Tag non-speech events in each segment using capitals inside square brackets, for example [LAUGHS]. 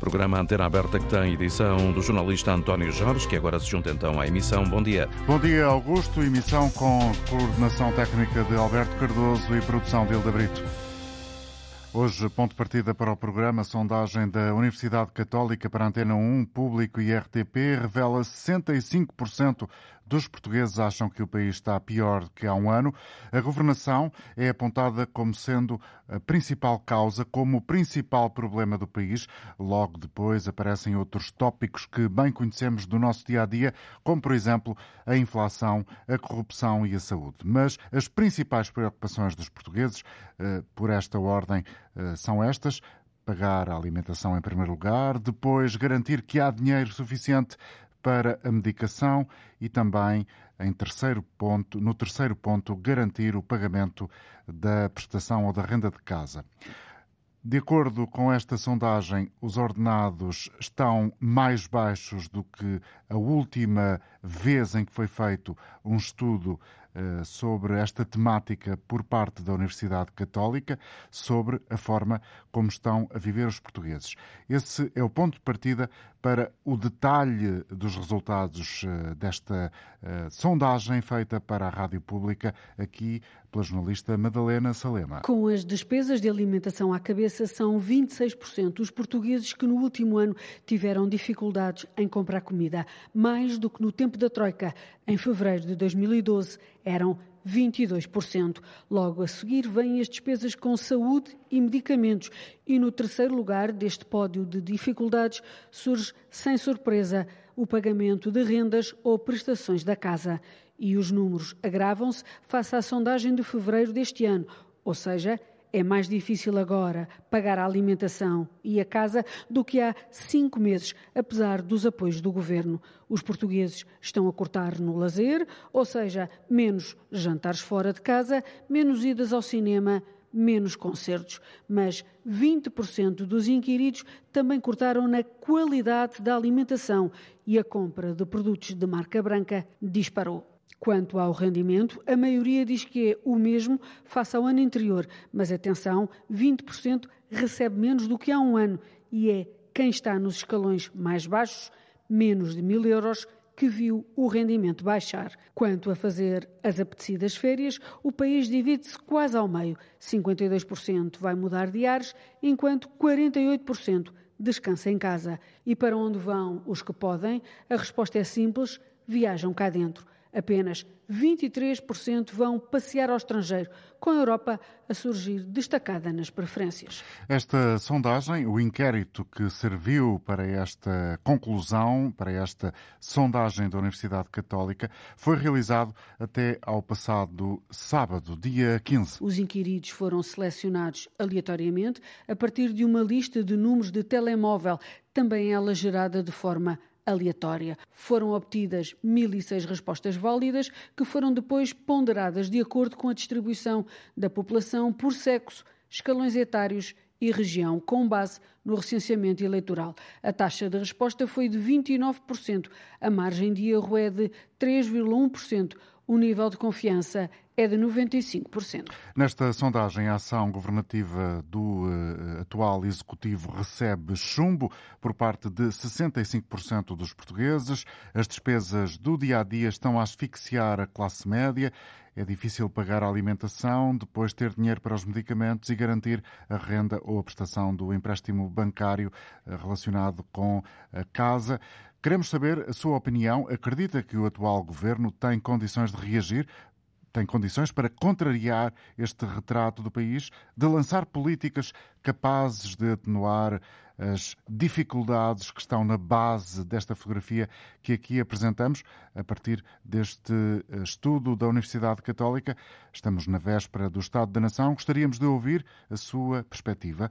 Programa Antena Aberta que tem edição do jornalista António Jorge, que agora se junta então à emissão. Bom dia. Bom dia, Augusto. Emissão com coordenação técnica de Alberto Cardoso e produção de Hilda Brito. Hoje, ponto de partida para o programa, sondagem da Universidade Católica para Antena 1, Público e RTP revela 65% dos portugueses acham que o país está pior que há um ano. A governação é apontada como sendo a principal causa, como o principal problema do país. Logo depois aparecem outros tópicos que bem conhecemos do nosso dia a dia, como, por exemplo, a inflação, a corrupção e a saúde. Mas as principais preocupações dos portugueses, eh, por esta ordem, eh, são estas pagar a alimentação em primeiro lugar, depois garantir que há dinheiro suficiente para a medicação e também, em terceiro ponto, no terceiro ponto, garantir o pagamento da prestação ou da renda de casa. De acordo com esta sondagem, os ordenados estão mais baixos do que a última vez em que foi feito um estudo sobre esta temática por parte da Universidade Católica, sobre a forma como estão a viver os portugueses. Esse é o ponto de partida para o detalhe dos resultados eh, desta eh, sondagem feita para a Rádio Pública, aqui pela jornalista Madalena Salema. Com as despesas de alimentação à cabeça, são 26% os portugueses que no último ano tiveram dificuldades em comprar comida, mais do que no tempo da Troika, em fevereiro de 2012 eram 22%. Logo a seguir vêm as despesas com saúde e medicamentos. E no terceiro lugar deste pódio de dificuldades surge, sem surpresa, o pagamento de rendas ou prestações da casa. E os números agravam-se face à sondagem de fevereiro deste ano, ou seja, é mais difícil agora pagar a alimentação e a casa do que há cinco meses, apesar dos apoios do governo. Os portugueses estão a cortar no lazer, ou seja, menos jantares fora de casa, menos idas ao cinema, menos concertos. Mas 20% dos inquiridos também cortaram na qualidade da alimentação e a compra de produtos de marca branca disparou. Quanto ao rendimento, a maioria diz que é o mesmo face ao ano anterior, mas atenção, 20% recebe menos do que há um ano e é quem está nos escalões mais baixos, menos de mil euros, que viu o rendimento baixar. Quanto a fazer as apetecidas férias, o país divide-se quase ao meio. 52% vai mudar de ares, enquanto 48% descansa em casa. E para onde vão os que podem? A resposta é simples: viajam cá dentro. Apenas 23% vão passear ao estrangeiro, com a Europa a surgir destacada nas preferências. Esta sondagem, o inquérito que serviu para esta conclusão, para esta sondagem da Universidade Católica, foi realizado até ao passado sábado, dia 15. Os inquiridos foram selecionados aleatoriamente a partir de uma lista de números de telemóvel, também ela gerada de forma aleatória. Foram obtidas 1.006 respostas válidas, que foram depois ponderadas de acordo com a distribuição da população por sexo, escalões etários e região, com base no recenseamento eleitoral. A taxa de resposta foi de 29%, a margem de erro é de 3,1%. O nível de confiança é de 95%. Nesta sondagem, a ação governativa do uh, atual executivo recebe chumbo por parte de 65% dos portugueses. As despesas do dia a dia estão a asfixiar a classe média. É difícil pagar a alimentação, depois ter dinheiro para os medicamentos e garantir a renda ou a prestação do empréstimo bancário uh, relacionado com a casa. Queremos saber a sua opinião. Acredita que o atual governo tem condições de reagir tem condições para contrariar este retrato do país, de lançar políticas capazes de atenuar as dificuldades que estão na base desta fotografia que aqui apresentamos, a partir deste eh, estudo da Universidade Católica. Estamos na véspera do Estado da Nação. Gostaríamos de ouvir a sua perspectiva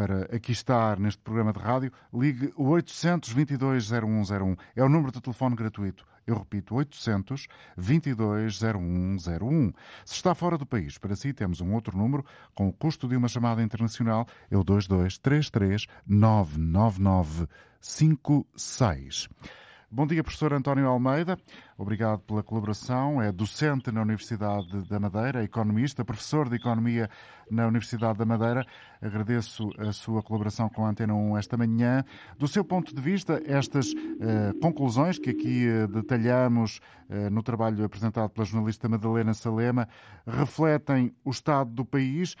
para aqui estar neste programa de rádio, ligue o 822 0101. É o número de telefone gratuito. Eu repito, 800 22 0101. Se está fora do país, para si temos um outro número com o custo de uma chamada internacional, é o 2233 99956. Bom dia, professor António Almeida. Obrigado pela colaboração. É docente na Universidade da Madeira, economista, professor de Economia na Universidade da Madeira. Agradeço a sua colaboração com a Antena 1 esta manhã. Do seu ponto de vista, estas uh, conclusões que aqui uh, detalhamos uh, no trabalho apresentado pela jornalista Madalena Salema refletem o estado do país.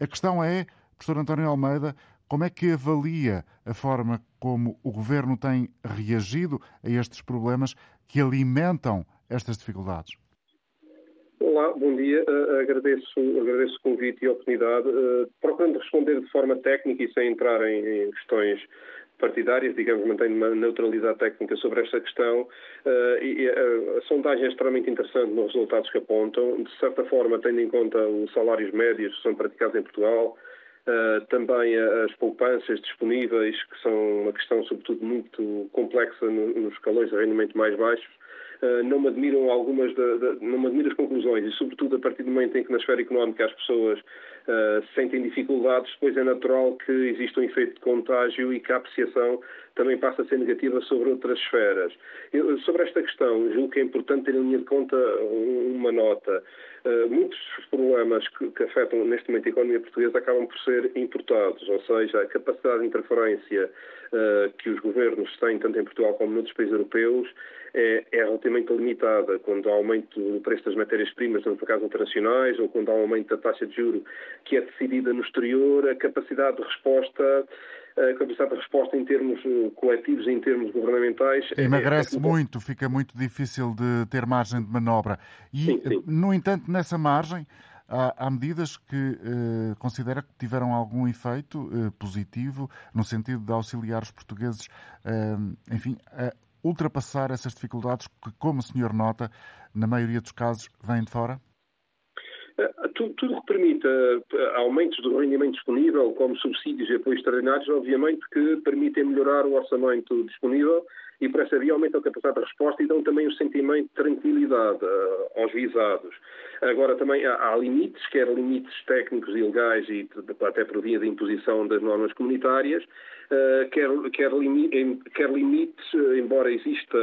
A questão é, professor António Almeida, como é que avalia a forma como o governo tem reagido a estes problemas que alimentam estas dificuldades? Olá, bom dia. Uh, agradeço, agradeço o convite e a oportunidade. Uh, procurando responder de forma técnica e sem entrar em, questões partidárias, digamos, mantendo uma neutralidade técnica sobre esta questão. Uh, e, a sondagem é extremamente interessante nos resultados que apontam. De certa forma, tendo em conta os salários médios que são praticados em Portugal, Uh, também as poupanças disponíveis, que são uma questão, sobretudo, muito complexa no, nos escalões de rendimento mais baixos. Uh, não me admiram algumas, não me as conclusões e, sobretudo, a partir do momento em que na esfera económica as pessoas uh, sentem dificuldades, depois é natural que exista um efeito de contágio e que a apreciação também passa a ser negativa sobre outras esferas. Eu, sobre esta questão, julgo que é importante ter em linha de conta uma nota. Uh, muitos problemas que, que, afetam neste momento a economia portuguesa acabam por ser importados, ou seja, a capacidade de interferência uh, que os governos têm, tanto em Portugal como noutros países europeus, é, é relativamente limitada. Quando há aumento do preço das matérias-primas, nos mercados internacionais, ou quando há um aumento da taxa de juro que é decidida no exterior, a capacidade de resposta a capacidade de resposta em termos eh, coletivos, em termos governamentais. Emagrece é, é muito, fica muito difícil de ter margem de manobra. E, sim, sim. no entanto, nessa margem, há, há medidas que eh, considera que tiveram algum efeito eh, positivo no sentido de auxiliar os portugueses, eh, enfim, a ultrapassar essas dificuldades que, como o senhor nota, na maioria dos casos, vêm de fora? Eh, tudo, tudo que permita eh, aumentos do rendimento disponível, como subsídios e apoios extraordinários, obviamente que permitem melhorar o orçamento disponível e por essa via aumentam a capacidade de resposta e dão também o sentimento de tranquilidade uh, aos visados. Agora também há, há, limites, quer limites técnicos e legais e até por via da imposição das normas comunitárias, uh, quer, quer, limi, quer limites, embora exista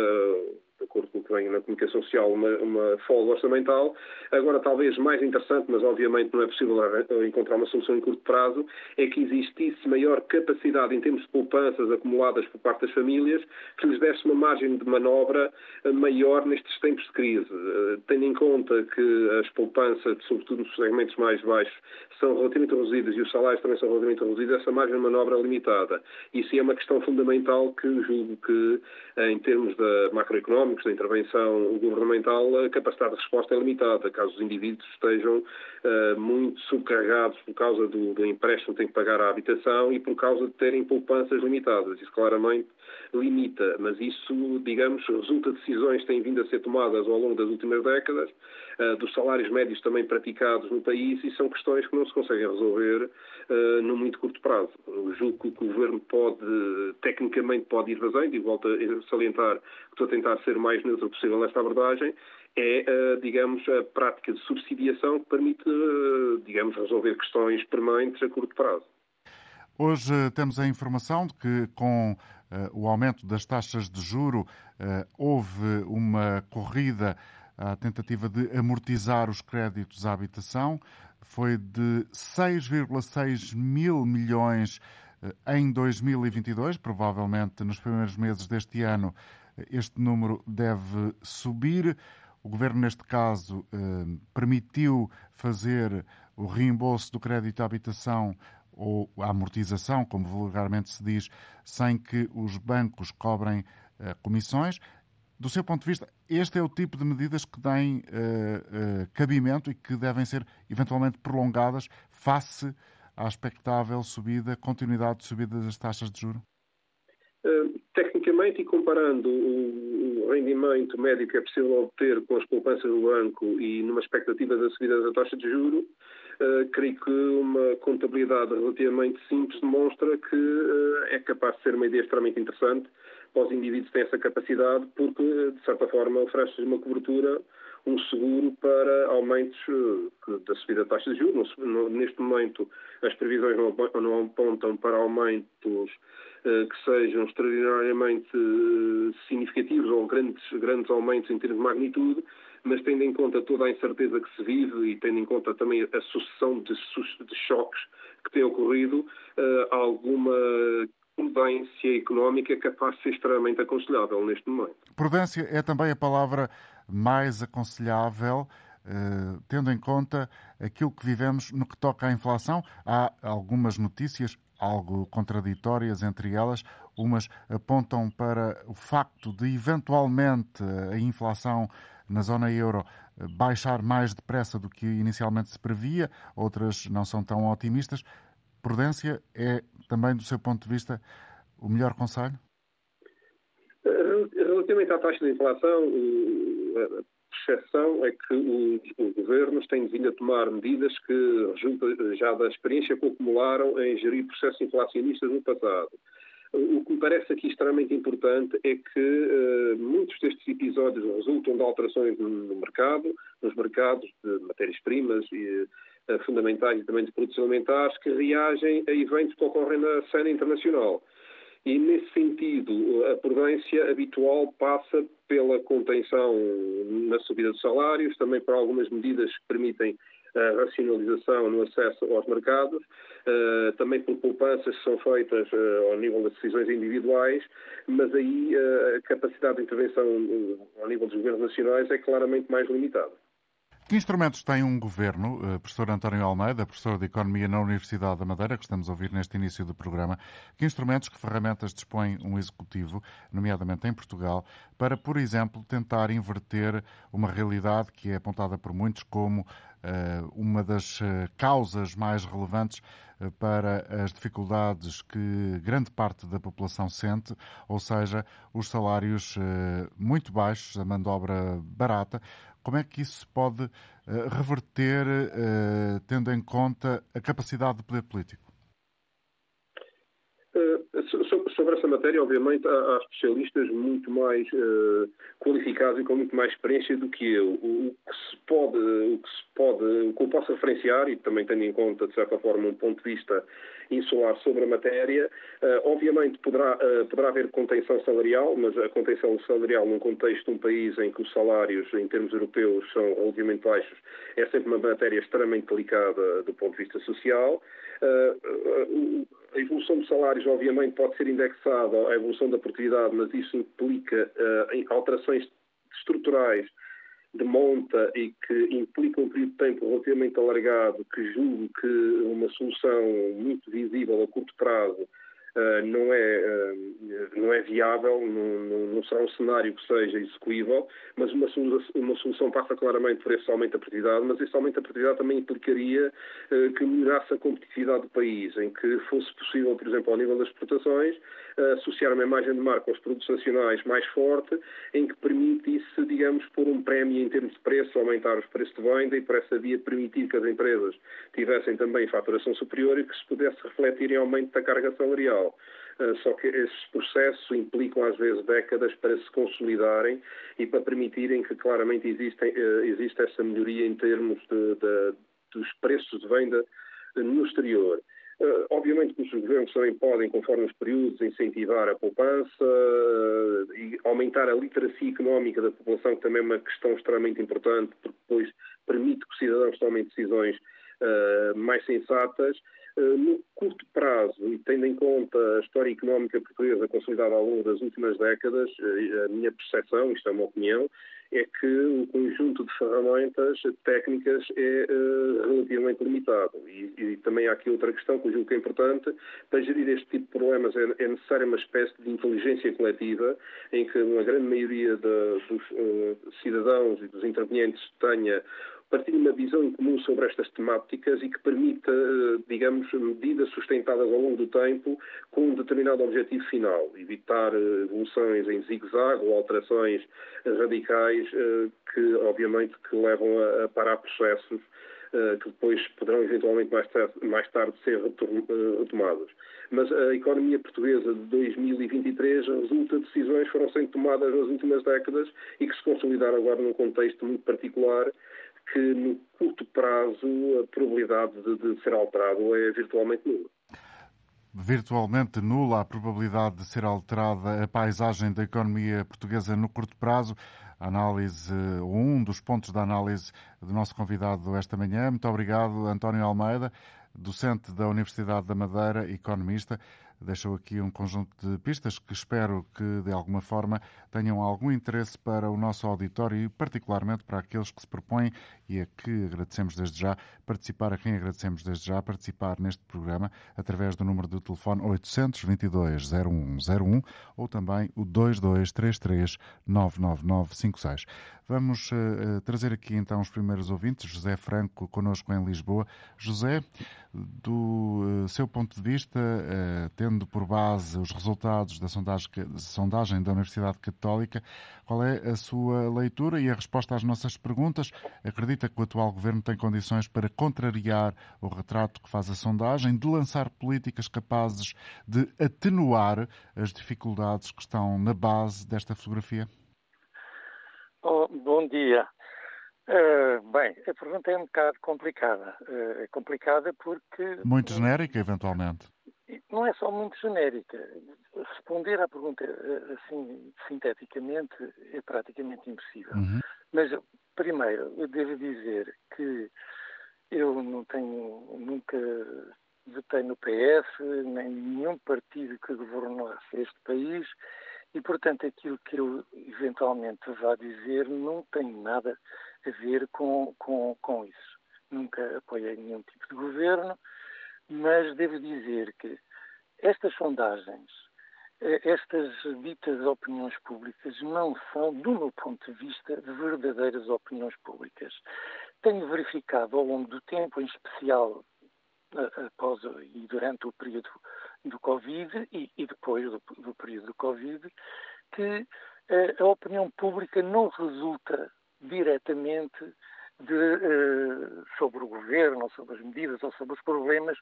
de acordo com o que vem na comunicação social, uma, uma folga orçamental. Agora, talvez mais interessante, mas obviamente não é possível encontrar uma solução em curto prazo, é que existisse maior capacidade em termos de poupanças acumuladas por parte das famílias, que lhes desse uma margem de manobra eh, maior nestes tempos de crise. Eh, tendo em conta que as poupanças, sobretudo nos segmentos mais baixos, são relativamente reduzidas e os salários também são relativamente reduzidos, essa margem de manobra é limitada. Isso é uma questão fundamental que julgo que, em termos da macroeconómica, económicos, da intervenção governamental, a capacidade de resposta é limitada, caso os indivíduos estejam uh, muito subcarregados por causa do, do empréstimo que têm que pagar à habitação e por causa de terem poupanças limitadas. Isso claramente limita, mas isso, digamos, resulta de decisões que têm vindo a ser tomadas ao longo das últimas décadas, dos salários médios também praticados no país e são questões que não se conseguem resolver uh, no muito curto prazo. Eu julgo que o Governo pode, tecnicamente, pode ir fazendo, e volto a salientar que estou a tentar ser mais neutro possível nesta abordagem, é, uh, digamos, a prática de subsidiação que permite, digamos, resolver questões permanentes a curto prazo. Hoje temos a informação de que, com o aumento das taxas de juro, houve uma corrida à tentativa de amortizar os créditos à habitação. Foi de 6,6 mil milhões uh, em 2022. Provavelmente nos primeiros meses deste ano este número deve subir. O governo, neste caso, permitiu fazer o reembolso do crédito à habitação ou a amortização, como vulgarmente se diz, sem que os bancos cobrem comissões. Do seu ponto de vista, este é o tipo de medidas que têm uh, uh, cabimento e que devem ser eventualmente prolongadas face à expectável subida, continuidade de subida das taxas de juros? Tecnicamente, e comparando o rendimento médio que é possível obter com as poupanças do banco e numa expectativa da subida da taxa de juros, uh, creio que uma contabilidade relativamente simples demonstra que uh, é capaz de ser uma ideia extremamente interessante para os indivíduos têm essa capacidade, porque, de certa forma, oferece uma cobertura um seguro para aumentos da subida da taxa de juros. Neste momento, as previsões não apontam para aumentos que sejam extraordinariamente significativos ou grandes, grandes aumentos em termos de magnitude, mas tendo em conta toda a incerteza que se vive e tendo em conta também a sucessão de, de choques que tem ocorrido, alguma prudência económica capaz de ser extremamente aconselhável neste momento. Prudência é também a palavra mais aconselhável, eh, tendo em conta aquilo que vivemos no que toca à inflação. Há algumas notícias algo contraditórias entre elas. Umas apontam para o facto de, eventualmente, a inflação na zona euro baixar mais depressa do que inicialmente se previa, outras não são tão otimistas. Prudência é também, do seu ponto de vista, o melhor conselho? Relativamente à taxa de inflação, a percepção é que os, governos têm vindo a tomar medidas que resultam já da experiência que acumularam em gerir processos inflacionistas no passado. O que me parece aqui extremamente importante é que uh, muitos destes episódios resultam de alterações no mercado, nos mercados de matérias-primas e fundamentais e também de produtos alimentares, que reagem a eventos que ocorrem na cena internacional. E, nesse sentido, a prudência habitual passa pela contenção na subida de salários, também por algumas medidas que permitem a racionalização no acesso aos mercados, uh, também por poupanças que são feitas uh, ao nível das decisões individuais, mas aí a capacidade de intervenção ao nível dos governos nacionais é claramente mais limitada. Que instrumentos tem um governo, professor António Almeida, professor de Economia na Universidade da Madeira, que estamos a ouvir neste início do programa, que instrumentos, que ferramentas dispõe um executivo, nomeadamente em Portugal, para, por exemplo, tentar inverter uma realidade que é apontada por muitos como eh, uma das eh, causas mais relevantes eh, para as dificuldades que grande parte da população sente, ou seja, os salários muito baixos, a mão de obra barata. Como é que isso se pode reverter, tendo em conta a capacidade de poder político? sobre essa matéria, obviamente, há, especialistas muito mais uh, qualificados e com muito mais experiência do que eu. O, que se pode, o que se pode, o que eu posso referenciar, e também tendo em conta, de certa forma, um ponto de vista insular sobre a matéria, uh, obviamente poderá, uh, poderá haver contenção salarial, mas a contenção salarial num contexto de um país em que os salários, em termos europeus, são relativamente baixos, é sempre uma matéria extremamente delicada do ponto de vista social. Uh, a evolução dos salários, obviamente, pode ser indexada à evolução da produtividade, mas isso implica alterações estruturais de monta e que implicam um período de tempo relativamente alargado, que julgo que uma solução muito visível a curto prazo uh, não, é, uh, não é viável, não, não, será um cenário que seja execuível, mas uma, uma solução passa claramente por esse aumento da produtividade, mas esse aumento da produtividade também implicaria uh, que melhorasse a competitividade do país, em que fosse possível, por exemplo, ao nível das exportações, associar uma imagem de marca aos produtos nacionais mais forte, em que permitisse, digamos, pôr um prémio em termos de preço, aumentar os preços de venda e, por essa via, permitir que as empresas tivessem também faturação superior e que se pudesse refletir em aumento da carga salarial. Uh, só que esses processos implicam às vezes décadas para se consolidarem e para permitirem que claramente existem, uh, exista essa melhoria em termos de, de, dos preços de venda no exterior. Uh, obviamente que os governos também podem, conforme os períodos, incentivar a poupança uh, e aumentar a literacia económica da população, que também é uma questão extremamente importante, porque depois permite que os cidadãos tomem decisões uh, mais sensatas. no curto prazo, e tendo em conta a história económica portuguesa consolidada ao longo das últimas décadas, a minha percepção, isto é uma opinião, é que o conjunto de ferramentas técnicas é uh, relativamente limitado. E, e, também há aqui outra questão que eu julgo que é importante. Para gerir este tipo de problemas é, é necessária uma espécie de inteligência coletiva em que uma grande maioria de, dos uh, cidadãos e dos intervenientes tenha partilhe uma visão em comum sobre estas temáticas e que permita, eh, digamos, medidas sustentadas ao longo do tempo com um determinado objetivo final, evitar eh, evoluções em zigue-zague ou alterações radicais eh, que, obviamente, que levam a parar processos que depois poderão eventualmente mais tarde, mais tarde ser retomados. Mas a economia portuguesa de 2023 resulta de decisões que foram sendo tomadas nas últimas décadas e que se consolidaram agora num contexto muito particular que no curto prazo a probabilidade de, de ser alterado é virtualmente nula virtualmente nula a probabilidade de ser alterada a paisagem da economia portuguesa no curto prazo. Análise, um dos pontos da análise do nosso convidado esta manhã. Muito obrigado, António Almeida, docente da Universidade da Madeira, economista deixou aqui um conjunto de pistas que espero que, de alguma forma, tenham algum interesse para o nosso auditório e, particularmente, para aqueles que se propõem e a que agradecemos desde já participar, a quem agradecemos desde já participar neste programa através do número do telefone 822 0101 ou também o 2233 99956. Vamos uh, trazer aqui então os primeiros ouvintes. José Franco, conosco em Lisboa. José, do uh, seu ponto de vista, uh, tendo por base os resultados da sondagem, sondagem da Universidade Católica, qual é a sua leitura e a resposta às nossas perguntas? Acredita que o atual governo tem condições para contrariar o retrato que faz a sondagem, de lançar políticas capazes de atenuar as dificuldades que estão na base desta fotografia? Oh, bom dia. Uh, bem, a pergunta é um bocado complicada. Uh, é complicada porque. Muito genérica, eventualmente. Não é só muito genérica. Responder à pergunta eh, assim, sinteticamente, é praticamente impossível. Uhum. Mas, primeiro, eu devo dizer que eu não tenho, nunca votei no PS, nem nenhum partido que governasse este país e, portanto, aquilo que eu eventualmente vá dizer não tem nada a ver com, com, com isso. Nunca apoiei nenhum tipo de governo, mas devo dizer que estas sondagens, eh, estas ditas opiniões públicas não são, do meu ponto de vista, verdadeiras opiniões públicas. Tenho verificado ao longo do tempo, em especial após e durante o período do Covid e, depois do, do, período do Covid, que uh, a opinião pública não resulta diretamente de, uh, sobre o governo, ou sobre as medidas, ou sobre os problemas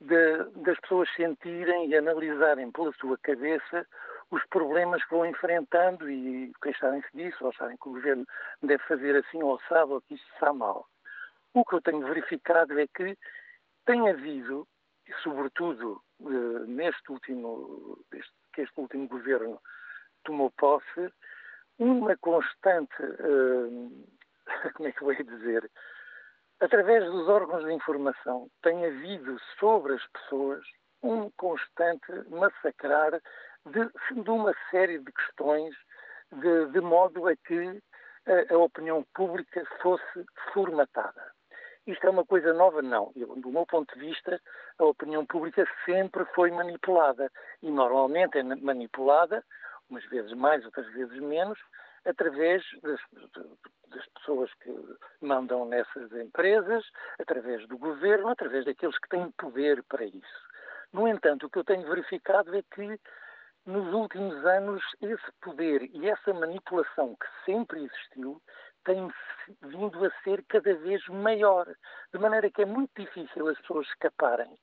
de, das pessoas sentirem e analisarem pela sua cabeça os problemas que vão enfrentando e queixarem-se disso, ou acharem que o governo deve fazer assim ou sabe, ou que isso está mal. O que eu tenho verificado é que tem havido, e sobretudo eh, neste último, este, que este último governo tomou posse, uma constante, eh, [LAUGHS] como é que eu ia dizer, através dos órgãos de informação, tem havido sobre as pessoas um constante massacrar de, de uma série de questões, de, de modo a que a, a opinião pública fosse formatada. Isto é uma coisa nova? Não. Eu, do meu ponto de vista, a opinião pública sempre foi manipulada. E normalmente é manipulada, umas vezes mais, outras vezes menos, através das, das, pessoas que mandam nessas empresas, através do governo, através daqueles que têm poder para isso. No entanto, o que eu tenho verificado é que nos últimos anos esse poder e essa manipulação que sempre existiu tem vindo a ser cada vez maior, de maneira que é muito difícil as pessoas escaparem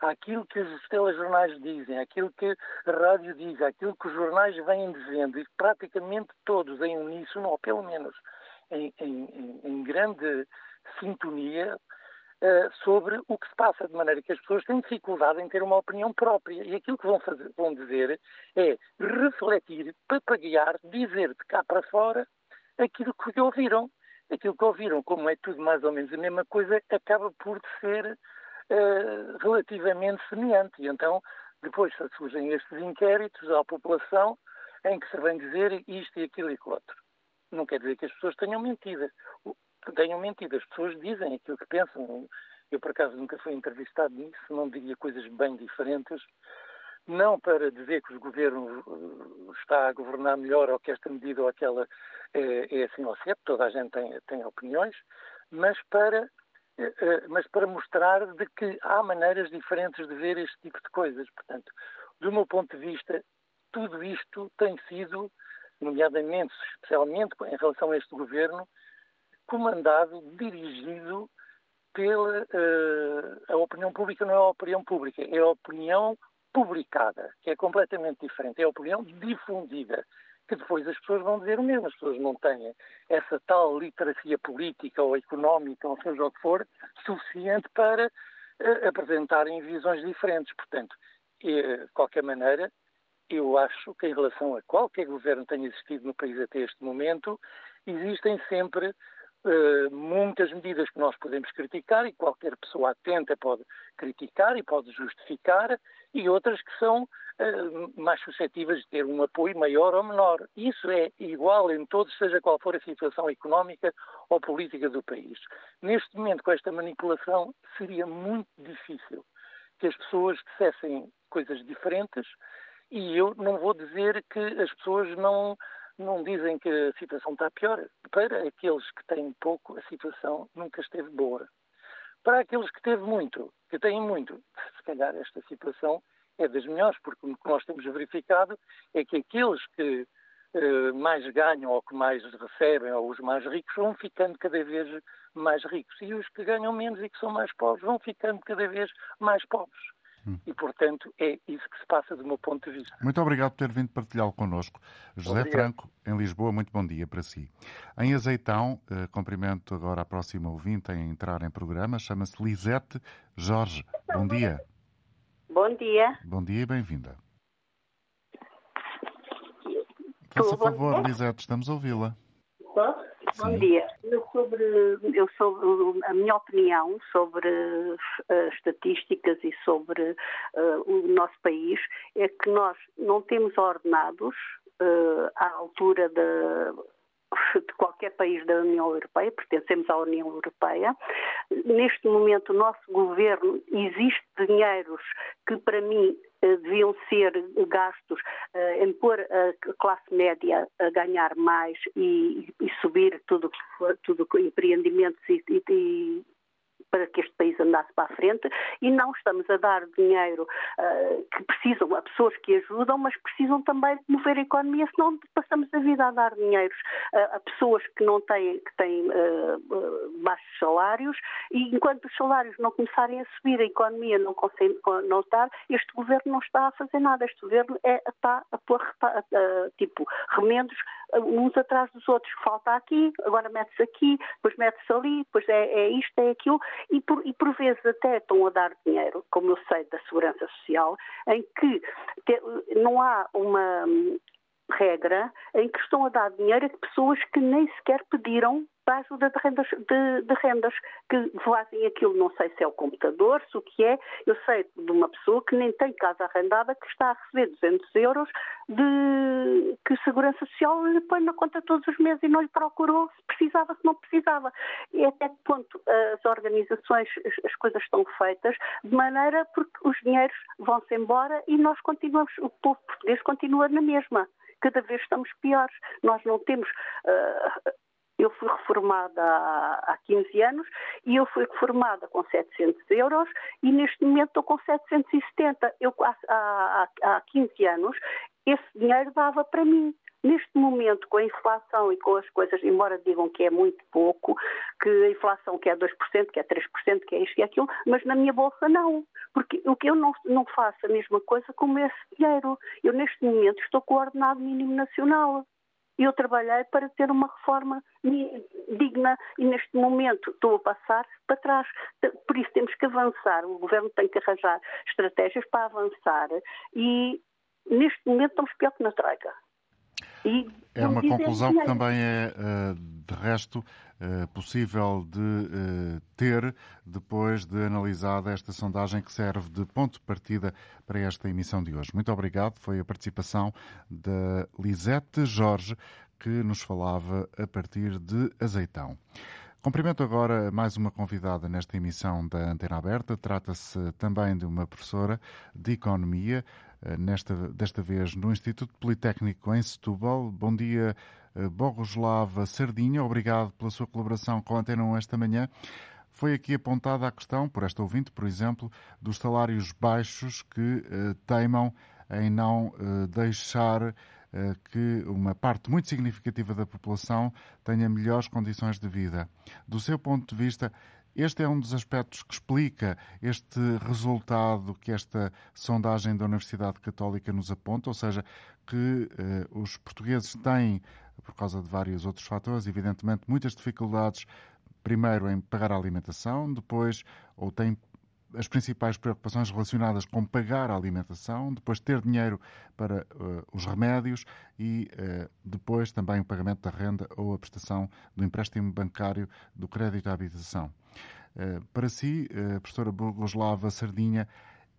àquilo que os telejornais dizem, àquilo que a rádio diz, àquilo que os jornais vêm dizendo, e praticamente todos em uníssono, ou pelo menos em, em, em grande sintonia, uh, sobre o que se passa, de maneira que as pessoas têm dificuldade em ter uma opinião própria. E aquilo que vão, fazer, vão dizer é refletir, papaguear, dizer de cá para fora aquilo que ouviram. Aquilo que ouviram, como é tudo mais ou menos a mesma coisa, acaba por ser uh, relativamente semelhante. E então, depois surgem estes inquéritos à população em que se vem dizer isto e aquilo e aquilo outro. Não quer dizer que as pessoas tenham mentido. Tenham mentido. As pessoas dizem aquilo que pensam. Eu, por acaso, nunca fui entrevistado nisso, não diria coisas bem diferentes não para dizer que o governo eh, está a governar melhor ou que esta medida ou aquela é, é assim ou certo, toda a gente tem, tem opiniões, mas para, eh, eh, mas para mostrar de que há maneiras diferentes de ver este tipo de coisas. Portanto, do meu ponto de vista, tudo isto tem sido, nomeadamente, especialmente em relação a este governo, comandado, dirigido pela uh, a opinião pública não é a opinião pública, é a opinião publicada, que é completamente diferente, é a opinião difundida, que depois as pessoas vão dizer o mesmo, as pessoas não têm essa tal literacia política ou económica, ou seja o que for, suficiente para uh, apresentarem visões diferentes. Portanto, de qualquer maneira, eu acho que em relação a qualquer governo que tenha existido no país até este momento, existem sempre uh, muitas medidas que nós podemos criticar e qualquer pessoa atenta pode criticar e pode justificar, e outras que são mais suscetíveis de ter um apoio maior ou menor. Isso é igual em todos, seja qual for a situação económica ou política do país. Neste momento, com esta manipulação, seria muito difícil que as pessoas dissessem coisas diferentes e eu não vou dizer que as pessoas não não dizem que a situação está pior. Para aqueles que têm pouco, a situação nunca esteve boa. Para aqueles que têm muito, que têm muito, se calhar esta situação é das melhores, porque o que nós temos verificado é que aqueles que eh, mais ganham ou que mais recebem, ou os mais ricos, vão ficando cada vez mais ricos. E os que ganham menos e que são mais pobres vão ficando cada vez mais pobres. Hum. E, portanto, é isso que se passa do meu ponto de vista. Muito obrigado por ter vindo partilhá-lo connosco. José obrigado. Franco, em Lisboa, muito bom dia para si. Em Azeitão, eh, cumprimento agora a próxima ouvinte a entrar em programa, chama-se Lisete Jorge. Bom dia. Bom dia. Bom dia e bem-vinda. Faça favor, Lisete, estamos a ouvi-la. Bom dia. Eu sobre, eu sobre a minha opinião sobre uh, estatísticas e sobre uh, o nosso país é que nós não temos ordenados uh, à altura da [LAUGHS] de qualquer país da União Europeia, pertencemos à União Europeia. Neste momento, o nosso governo existe dinheiros que, para mim, eh, deviam ser gastos uh, em pôr a classe média a ganhar mais e, e subir tudo tudo empreendimentos e, e, para que este país andasse para a frente e não estamos a dar dinheiro uh, que precisam a pessoas que ajudam, mas precisam também de mover a economia, senão passamos a vida a dar dinheiros uh, a pessoas que não têm, que têm uh, baixos salários e enquanto os salários não começarem a subir, a economia não consegue não este governo não está a fazer nada. Este governo é, está a pôr tipo remendos uns atrás dos outros. Falta aqui, agora mete-se aqui, depois mete-se ali, depois é, é isto, é aquilo e por, e por vezes até estão a dar dinheiro, como eu sei da Segurança Social, em que não há uma regra em que estão a dar dinheiro a pessoas que nem sequer pediram para a ajuda de rendas, de, de rendas, que fazem aquilo, não sei se é o computador, se o que é, eu sei de uma pessoa que nem tem casa arrendada que está a receber 200 euros de que Segurança Social lhe põe na conta todos os meses e não lhe procurou se precisava, se não precisava. E até que ponto as organizações, as coisas estão feitas de maneira porque os dinheiros vão-se embora e nós continuamos, o povo português continua na mesma cada vez estamos piores. Nós não temos uh, eu fui reformada há, há 15 anos e eu fui reformada com 700 euros e neste momento estou com 770. Eu, há, há, há 15 anos esse dinheiro dava para mim. Neste momento, com a inflação e com as coisas, embora digam que é muito pouco, que a inflação que é 2%, que é 3%, que é isto e aquilo, mas na minha bolsa não. Porque o que eu não, não faço a mesma coisa como esse dinheiro. Eu, neste momento, estou com o ordenado mínimo nacional eu trabalhei para ter uma reforma digna e neste momento estou a passar para trás. Por isso temos que avançar, o governo tem que arranjar estratégias para avançar e neste momento estamos pior que na Troika. E é uma conclusão que também é, eh, de resto, eh, possível de eh, ter depois de analisada esta sondagem que serve de ponto de partida para esta emissão de hoje. Muito obrigado. Foi a participação da Lisete Jorge que nos falava a partir de Azeitão. Cumprimento agora mais uma convidada nesta emissão da Antena Aberta. Trata-se também de uma professora de Economia, nesta, desta vez no Instituto Politécnico em Setúbal. Bom dia, eh, Bogoslava Sardinha. Obrigado pela sua colaboração com a Antena 1 esta manhã. Foi aqui apontada a questão, por esta ouvinte, por exemplo, dos salários baixos que eh, teimam em não deixar que uma parte muito significativa da população tenha melhores condições de vida. Do seu ponto de vista, Este é um dos aspectos que explica este resultado que esta sondagem da Universidade Católica nos aponta, ou seja, que eh, os portugueses têm, por causa de vários outros fatores, evidentemente, muitas dificuldades, primeiro em pagar a alimentação, depois, ou têm as principais preocupações relacionadas com pagar a alimentação, depois ter dinheiro para uh, os remédios e uh, depois também o pagamento da renda ou a prestação do empréstimo bancário do crédito à habitação. Uh, para si, professora Bogoslava Sardinha,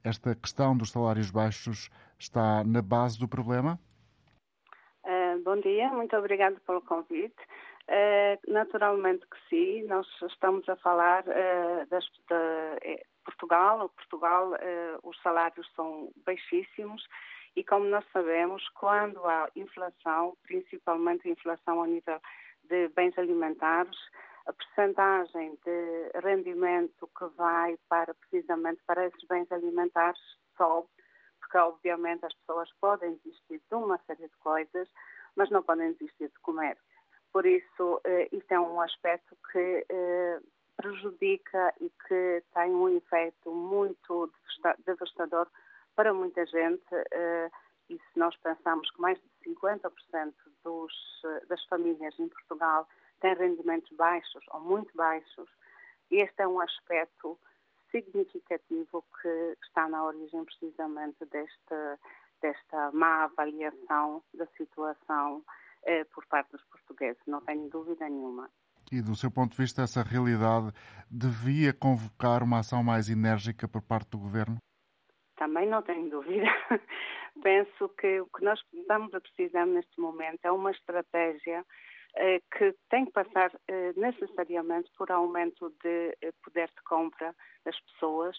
esta questão dos salários baixos está na base do problema? bom dia, muito obrigado pelo convite. Naturalmente que sim, nós estamos a falar de, Portugal. Portugal, eh, os salários são baixíssimos e, como nós sabemos, quando há inflação, principalmente inflação ao nível de bens alimentares, a percentagem de rendimento que vai para precisamente para esses bens alimentares sobe, porque obviamente as pessoas podem desistir de uma série de coisas, mas não podem desistir de comer. Por isso, eh, isso é um aspecto que eh, prejudica e que tem um efeito muito devastador para muita gente. Eh, e se nós pensamos que mais de 50% dos, eh, das famílias em Portugal têm rendimentos baixos ou muito baixos, este é um aspecto significativo que está na origem precisamente desta, desta má avaliação da situação eh, por parte dos portugueses, não tenho dúvida nenhuma e do seu ponto de vista, essa realidade devia convocar uma ação mais enérgica por parte do governo? Também não tenho dúvida. [LAUGHS] Penso que o que nós estamos a precisar neste momento é uma estratégia que tem que passar eh, necessariamente por aumento de eh, poder de compra das pessoas.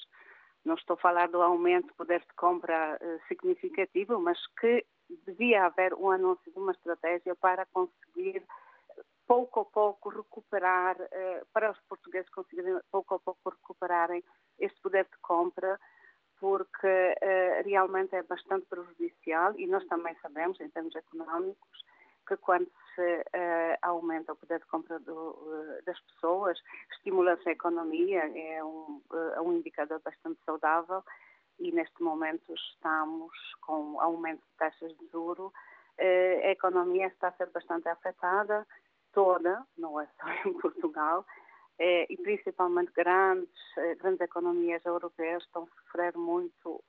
Não estou a falar do aumento de poder de compra eh, significativo, mas que devia haver um anúncio de uma estratégia para conseguir pouco a pouco recuperar, eh, para os portugueses conseguirem pouco a pouco recuperarem este poder de compra, porque eh, realmente é bastante prejudicial e nós também sabemos, em termos económicos, que quando eh, aumenta o poder de compra do, das pessoas, estimula-se a economia, é um, é um indicador bastante saudável e neste momento estamos com aumento de taxas de juro, a economia está a ser bastante afetada toda, não é só [LAUGHS] em Portugal, e principalmente grandes, grandes economias europeias estão a sofrer muito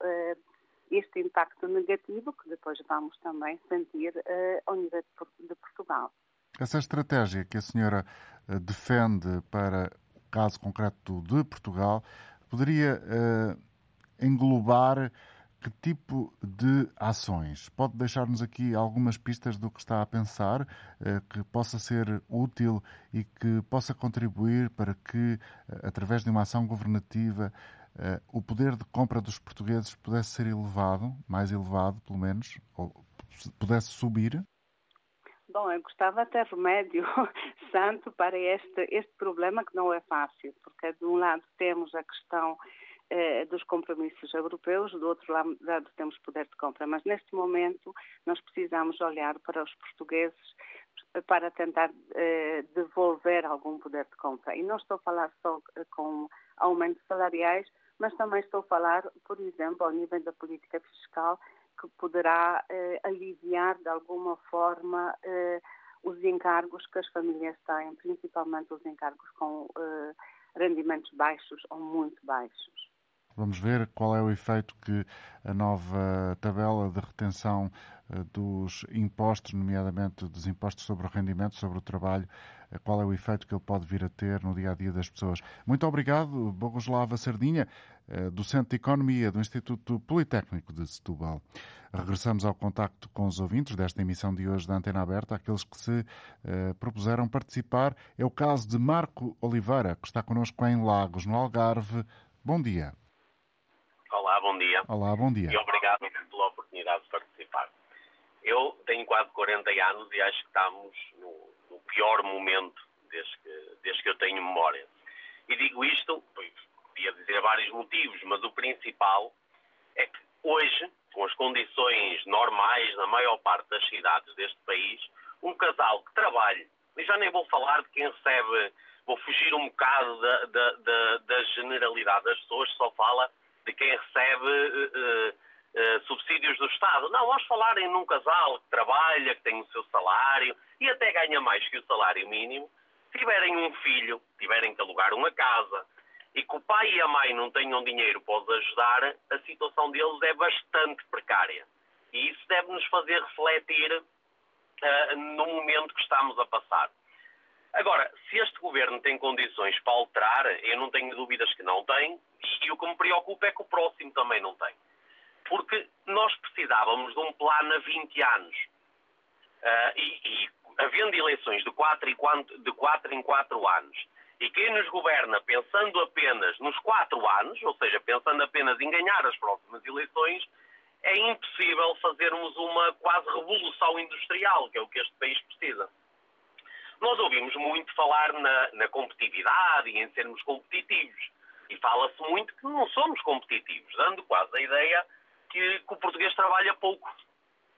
este impacto negativo que depois vamos também sentir é, ao nível de Portugal. Essa estratégia que a senhora defende para o caso concreto de Portugal poderia englobar que tipo de ações? Pode deixar-nos aqui algumas pistas do que está a pensar, eh, que possa ser útil e que possa contribuir para que, eh, através de uma ação governativa, eh, o poder de compra dos portugueses pudesse ser elevado, mais elevado, pelo menos, ou pudesse subir? Bom, eu gostava de remédio [LAUGHS] santo para este, este problema que não é fácil, porque de um lado temos a questão eh, dos compromissos europeus, do outro lado temos poder de compra. Mas neste momento nós precisamos olhar para os portugueses para tentar eh, devolver algum poder de compra. E não estou a falar só com aumentos salariais, mas também estou a falar, por exemplo, ao nível da política fiscal, que poderá aliviar de alguma forma os encargos que as famílias têm, principalmente os encargos com rendimentos baixos ou muito baixos. Vamos ver qual é o efeito que a nova tabela de retenção eh, dos impostos, nomeadamente dos impostos sobre o rendimento, sobre o trabalho, eh, qual é o efeito que ele pode vir a ter no dia a dia das pessoas. Muito obrigado, Bogoslava Sardinha, eh, docente de Economia do Instituto Politécnico de Setúbal. Regressamos ao contacto com os ouvintes desta emissão de hoje da Antena Aberta, aqueles que se propuseram participar. É o caso de Marco Oliveira, que está connosco em Lagos, no Algarve. Bom dia. Olá, bom dia. Olá, bom dia. E obrigado pela oportunidade de participar. Eu tenho quase 40 anos e acho que estamos no pior momento desde que, desde que eu tenho memória. E digo isto, podia dizer vários motivos, mas o principal é que hoje, com as condições normais na maior parte das cidades deste país, um casal que trabalhe, e já nem vou falar de quem recebe vou fugir um bocado da, da, da, da generalidade das pessoas, só fala de quem recebe uh, subsídios do Estado. Não, vamos falar em um casal que trabalha, que tem o seu salário e até ganha mais que o salário mínimo. Tiverem um filho, tiverem que alugar uma casa e que o pai e a mãe não tenham dinheiro para os ajudar, a situação deles é bastante precária. E isso deve nos fazer refletir uh, no momento que estamos a passar. Agora, se este governo tem condições para alterar, eu não tenho dúvidas que não tem, e, e o que me preocupa é que o próximo também não tem. Porque nós precisávamos de um plano a 20 anos. Uh, e, e, havendo eleições de 4, e 4, de 4 em 4 anos, e quem nos governa pensando apenas nos 4 anos, ou seja, pensando apenas em ganhar as próximas eleições, é impossível fazermos uma quase revolução industrial, que é o que este país precisa. Nós ouvimos muito falar na, na competitividade e em sermos competitivos. E fala-se muito que não somos competitivos, dando quase a ideia que, que o português trabalha pouco.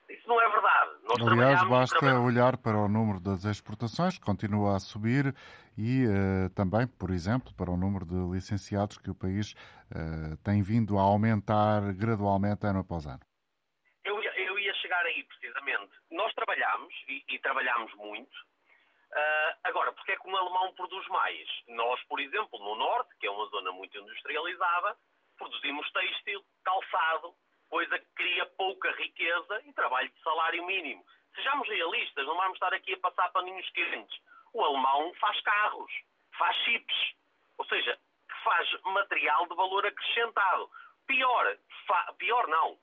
Isso não é verdade. Nós Aliás, basta olhar para o número das exportações, que continua a subir, e uh, também, por exemplo, para o número de licenciados que o país uh, tem vindo a aumentar gradualmente ano após ano. Eu, eu ia chegar aí, precisamente. Nós trabalhamos, e, e trabalhamos muito, Uh, agora, porque é que um alemão produz mais? Nós, por exemplo, no Norte, que é uma zona muito industrializada, produzimos têxtil, calçado, coisa que cria pouca riqueza e trabalho de salário mínimo. Sejamos realistas, não vamos estar aqui a passar paninhos quentes. O alemão faz carros, faz chips, ou seja, faz material de valor acrescentado. Pior, pior não, uh,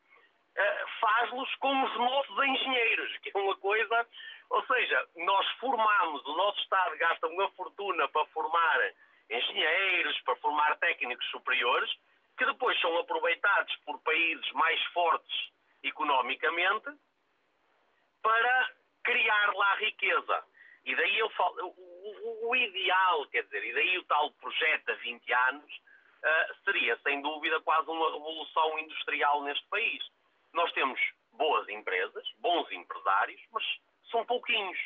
faz-los com os nossos engenheiros, que é uma coisa ou seja, nós formamos, o nosso Estado gasta uma fortuna para formar engenheiros, para formar técnicos superiores, que depois são aproveitados por países mais fortes economicamente para criar lá riqueza. E daí eu falo, o, o, ideal, quer dizer, e daí o tal projeto a 20 anos, uh, seria sem dúvida quase uma revolução industrial neste país. Nós temos boas empresas, bons empresários, mas são pouquinhos.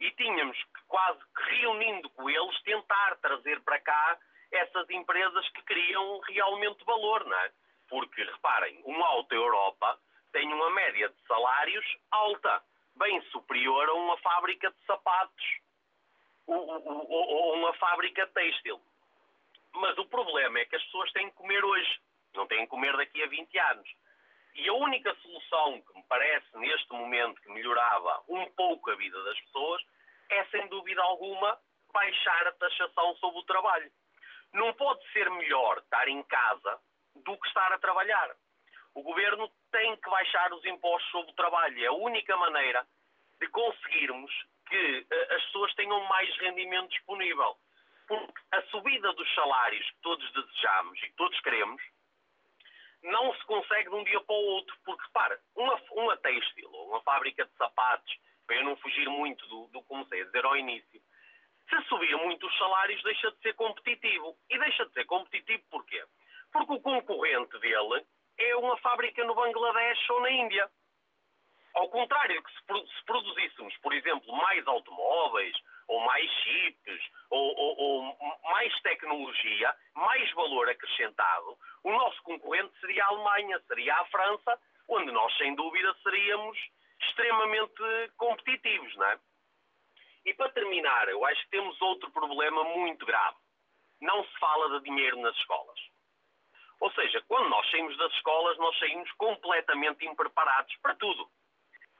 E tínhamos que, quase que reunindo com eles, tentar trazer para cá essas empresas que criam realmente valor, não é? Porque, reparem, uma alta Europa tem uma média de salários alta, bem superior a uma fábrica de sapatos ou uma fábrica têxtil. Mas o problema é que as pessoas têm que comer hoje, não têm que comer daqui a 20 anos. E a única solução que me parece neste momento que melhorava um pouco a vida das pessoas é, sem dúvida alguma, baixar a taxação sobre o trabalho. Não pode ser melhor estar em casa do que estar a trabalhar. O governo tem que baixar os impostos sobre o trabalho. É a única maneira de conseguirmos que uh, as pessoas tenham mais rendimento disponível. Porque a subida dos salários que todos desejamos e que todos queremos não se consegue de um dia para o outro, porque repara, uma, uma têxtil ou uma fábrica de sapatos, para eu não fugir muito do, do que comecei a dizer ao início, se subir muito os salários deixa de ser competitivo. E deixa de ser competitivo porquê? Porque o concorrente dele é uma fábrica no Bangladesh ou na Índia. Ao contrário que se, produzíssemos, por exemplo, mais automóveis, ou mais chips, ou, ou, ou, mais tecnologia, mais valor acrescentado, o nosso concorrente seria a Alemanha, seria a França, onde nós, sem dúvida, seríamos extremamente competitivos, não é? E para terminar, eu acho que temos outro problema muito grave. Não se fala de dinheiro nas escolas. Ou seja, quando nós saímos das escolas, nós saímos completamente impreparados para tudo.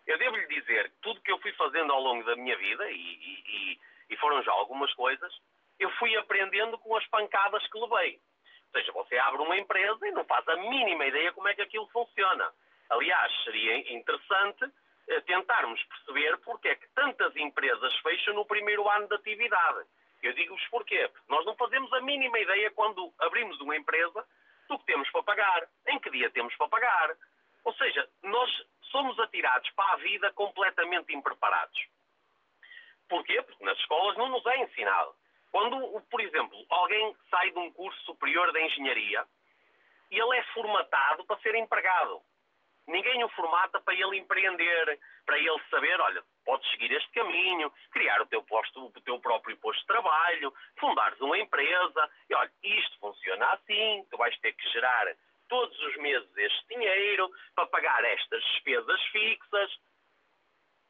Eu devo lhe dizer que tudo que eu fui fazendo ao longo da minha vida, e, e, e foram já algumas coisas, eu fui aprendendo com as pancadas que levei. Ou seja, você abre uma empresa e não faz a mínima ideia como é que aquilo funciona. Aliás, seria interessante tentarmos perceber porque é que tantas empresas fecham no primeiro ano de atividade. Eu digo-vos porquê. Nós não fazemos a mínima ideia quando abrimos uma empresa do que temos para pagar, em que dia temos para pagar. Ou seja, nós somos atirados para a vida completamente impreparados. Porquê? Porque nas escolas não nos é ensinado. Quando, por exemplo, alguém sai de um curso superior de engenharia ele é formatado para ser empregado. Ninguém o formata para ele empreender, para ele saber, olha, podes seguir este caminho, criar o teu, posto, o teu próprio posto de trabalho, fundares uma empresa, e olha, isto funciona assim, tu vais ter que gerar todos os meses este dinheiro para pagar estas despesas fixas.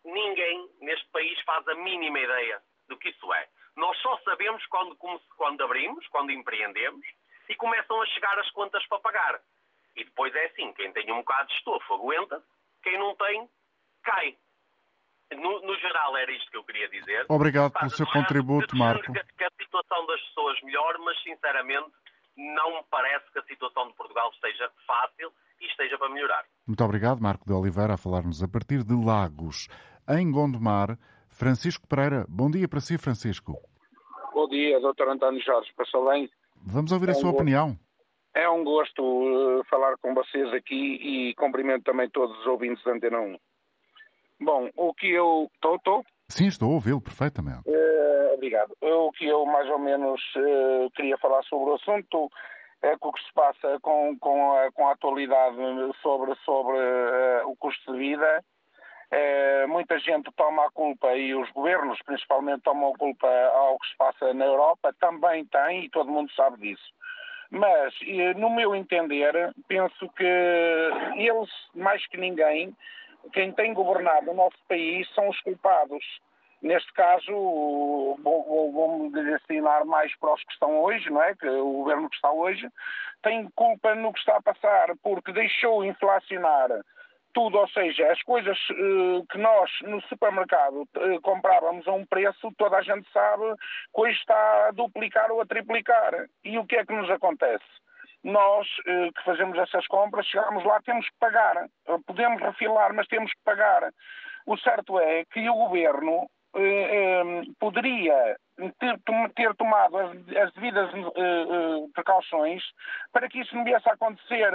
Ninguém neste país faz a mínima ideia do que isso é. Nós só sabemos quando, quando abrimos, quando empreendemos, e começam a chegar as contas para pagar. E depois é assim, quem tem um bocado de estofo aguenta, quem não tem, cai. No, no geral era isto que eu queria dizer. Obrigado pelo seu contributo, Marco. Que, que a situação das pessoas melhor, mas sinceramente não me parece que a situação de Portugal esteja fácil e esteja para melhorar. Muito obrigado, Marco de Oliveira, a falar-nos a partir de Lagos. Em Gondomar, Francisco Pereira. Bom dia para si, Francisco. Bom dia, Dr. António Jorge. Passou bem? Vamos ouvir é a sua opinião. É um gosto uh, falar com vocês aqui e cumprimento também todos os ouvintes da Antena 1. Bom, o que eu. Estou? Estou? Sim, estou a ouvi-lo perfeitamente. Uh, obrigado. O que eu mais ou menos uh, queria falar sobre o assunto é com o que se passa com, com, a, com a atualidade sobre, sobre uh, o custo de vida. muita gente toma a culpa e os governos principalmente tomam a culpa ao que se passa na Europa, também tem e todo mundo sabe disso. Mas, no meu entender, penso que eles, mais que ninguém, quem tem governado o nosso país são os culpados. Neste caso, vou-me destinar mais para os que estão hoje, não é? Que o governo que está hoje tem culpa no que está a passar, porque deixou inflacionar tudo, ou seja, as coisas uh, que nós no supermercado uh, comprávamos a um preço, toda a gente sabe que hoje está a duplicar ou a triplicar. E o que é que nos acontece? nós eh, que fazemos essas compras, chegamos lá, temos que pagar. Podemos refilar, mas temos que pagar. O certo é que o governo poderia ter, ter tomado as, as devidas precauções para que isso não viesse a acontecer.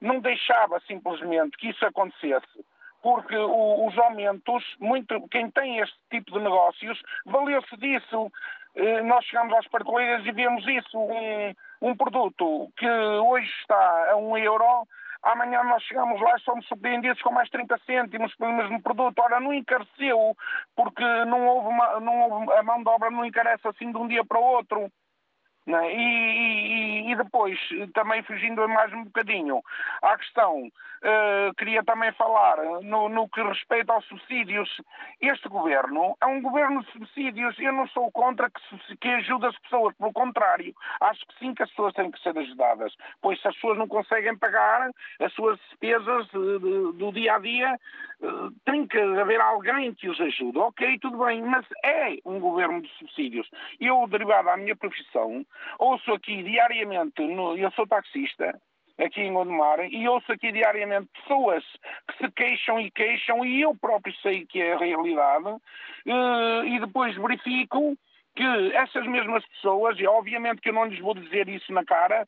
Não deixava simplesmente que isso acontecesse porque o, os aumentos, muito, quem tem este tipo de negócios, valeu-se disso. nós chegamos às partilheiras e vemos isso. Um, um produto que hoje está a um euro, amanhã nós chegamos lá e somos surpreendidos com mais 30 cêntimos pelo mesmo produto. Ora, não encareceu, porque não houve, uma, não houve a mão de obra não encarece assim de um dia para o outro. É? E, e, e, depois, também fugindo mais um bocadinho à questão, uh, queria também falar no, no, que respeita aos subsídios. Este governo é um governo de subsídios. Eu não sou contra que, que ajude as pessoas, pelo contrário, acho que sim que as pessoas têm que ser ajudadas, pois se as pessoas não conseguem pagar as suas despesas uh, do dia a dia, uh, tem que haver alguém que os ajude. Ok, tudo bem, mas é um governo de subsídios. Eu, derivado à minha profissão, ouço aqui diariamente, no, eu sou taxista, aqui em Gondomar, e ouço aqui diariamente pessoas que se queixam e queixam, e eu próprio sei que é a realidade, eh, e depois verifico que essas mesmas pessoas, e obviamente que eu não lhes vou dizer isso na cara,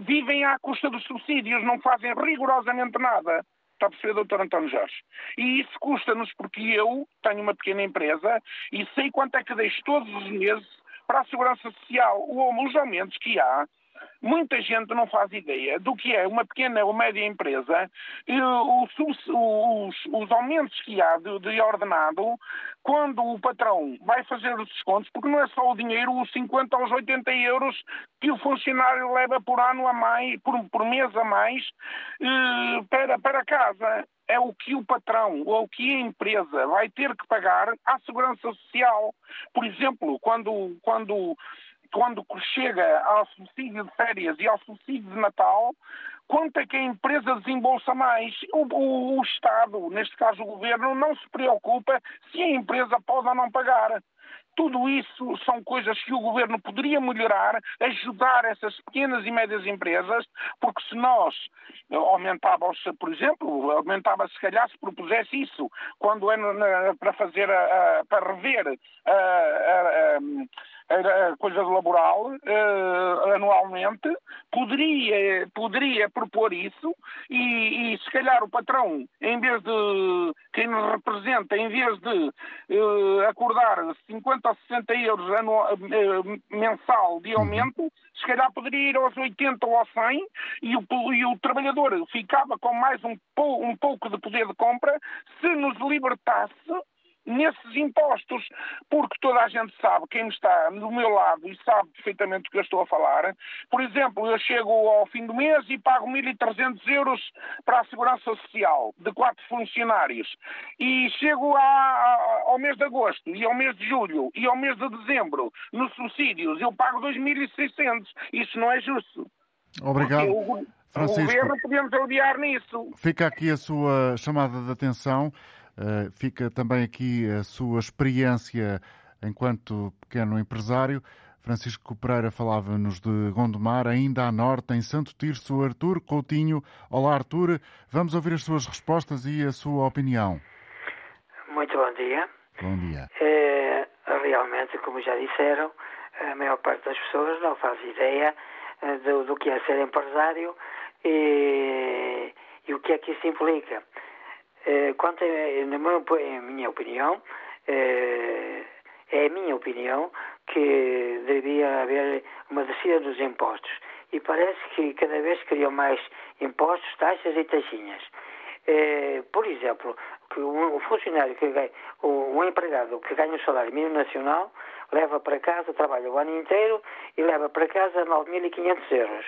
vivem à custa dos subsídios, não fazem rigorosamente nada. Está a perceber, doutor António Jorge? E isso custa-nos porque eu tenho uma pequena empresa e sei quanto é que deixo todos os meses para a segurança social, os aumentos que há, muita gente não faz ideia do que é uma pequena ou média empresa, os, os, os aumentos que há de, de, ordenado, quando o patrão vai fazer os descontos, porque não é só o dinheiro, os 50 aos 80 euros que o funcionário leva por ano a mais, por, por mês a mais, eh, para, para casa é o que o patrão ou o que a empresa vai ter que pagar à segurança social. Por exemplo, quando, quando, quando chega ao subsídio de férias e ao subsídio de Natal, quanto é que a empresa desembolsa mais? O, o, o Estado, neste caso o Governo, não se preocupa se a empresa pode ou não pagar. Tudo isso são coisas que o governo poderia melhorar, ajudar essas pequenas e médias empresas, porque se nós aumentávamos, por exemplo, aumentava se calhar se propusesse isso, quando é para fazer, para rever a, coisa laboral uh, anualmente, poderia, poderia propor isso e, e, se calhar o patrão, em vez de quem nos representa, em vez de uh, acordar 50 ou 60 euros anual, uh, mensal de aumento, se calhar poderia ir aos 80 ou aos 100 e o, e o trabalhador ficava com mais um, um pouco de poder de compra se nos libertasse nesses impostos, porque toda a gente sabe, quem está do meu lado e sabe perfeitamente o que eu estou a falar. Por exemplo, eu chego ao fim do mês e pago 1.300 euros para a Segurança Social, de quatro funcionários. E chego a, ao mês de agosto, e ao mês de julho, e ao mês de dezembro, nos subsídios, eu pago 2.600. Isso não é justo. Obrigado. O, Francisco, o governo podemos odiar nisso. Fica aqui a sua chamada de atenção. Eh, fica também aqui a sua experiência enquanto pequeno empresário. Francisco Pereira falava-nos de Gondomar, ainda a norte, em Santo Tirso, Artur Coutinho. Olá, Artur. Vamos ouvir as suas respostas e a sua opinião. Muito bom dia. Bom dia. É, realmente, como já disseram, a maior parte das pessoas não faz ideia eh, do, do que é ser empresário e, e o que é que isso implica. Eh, quanto a, na minha opinião, eh, é a minha opinião que devia haver uma descida dos impostos. E parece que cada vez criam mais impostos, taxas e taxinhas. Eh, por exemplo, que um funcionário que ganha, um empregado que ganha o salário mínimo nacional leva para casa, trabalha o ano inteiro e leva para casa 9.500 euros.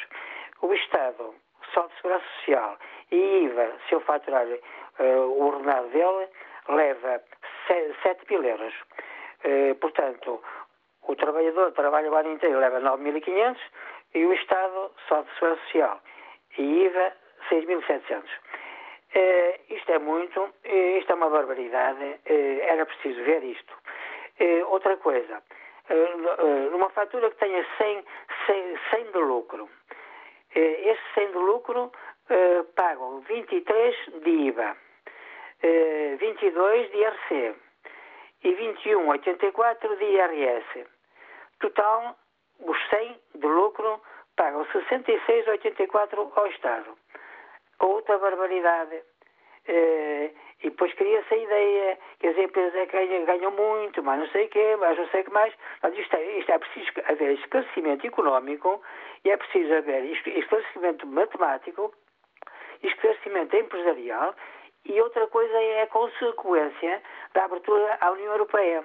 O Estado, só de Segurança Social e IVA, se eu faturar uh, o ordenado dele leva 7 mil euros. Uh, portanto, o trabalhador trabalha o ano inteiro leva 9.500 e o Estado só de segurança social e IVA 6.700. Uh, isto é muito, uh, isto é uma barbaridade, era preciso ver isto. outra coisa, numa fatura que tenha 100, 100, 100 de lucro, esse 100 de lucro pagam 23 de IVA. 22 de IRC e 21,84 de IRS. Total, os 100 de lucro pagam 66,84 ao Estado. Outra barbaridade. E depois cria-se a ideia que as empresas ganham, ganham muito, mas não sei o quê, mas não sei o que mais. Mas isto é, isto é preciso haver esclarecimento económico e é preciso haver esclarecimento matemático, esclarecimento empresarial e outra coisa é a consequência da abertura à União Europeia.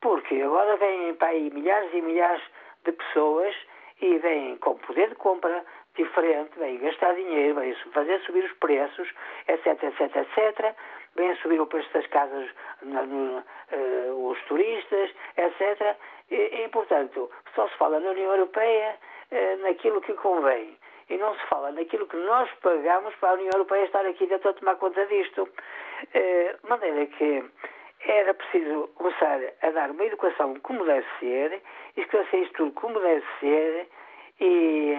Porque agora vêm para aí milhares e milhares de pessoas e vêm com poder de compra diferente, vêm gastar dinheiro, vêm fazer subir os preços, etc, etc, etc, vêm subir o preço das casas, no, uh, os turistas, etc. E, e, portanto, só se fala na União Europeia uh, naquilo que convém e não se fala naquilo que nós pagamos para a União Europeia estar aqui dentro a tomar conta disto. Eh, de maneira que era preciso começar a dar uma educação como deve ser, esclarecer isto tudo como deve ser e,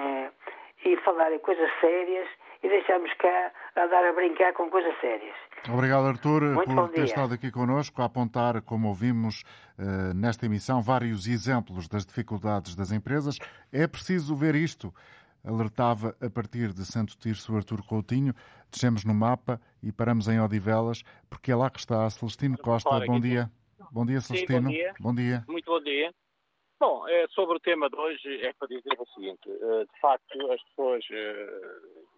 e falar em coisas sérias e deixarmos cá a dar a brincar com coisas sérias. Obrigado, Artur, por ter estado aqui connosco a apontar, como ouvimos uh, nesta emissão, vários exemplos das dificuldades das empresas. É preciso ver isto alertava a partir de Santo Tirso Artur Coutinho. Descemos no mapa e paramos em Odivelas, porque é lá que está Celestino Costa. Bom dia. Bom dia, Celestino. Sim, bom, dia. bom dia. Muito bom dia. Bom, é, sobre o tema de hoje é para dizer o seguinte. Eh, de facto, as pessoas, eh,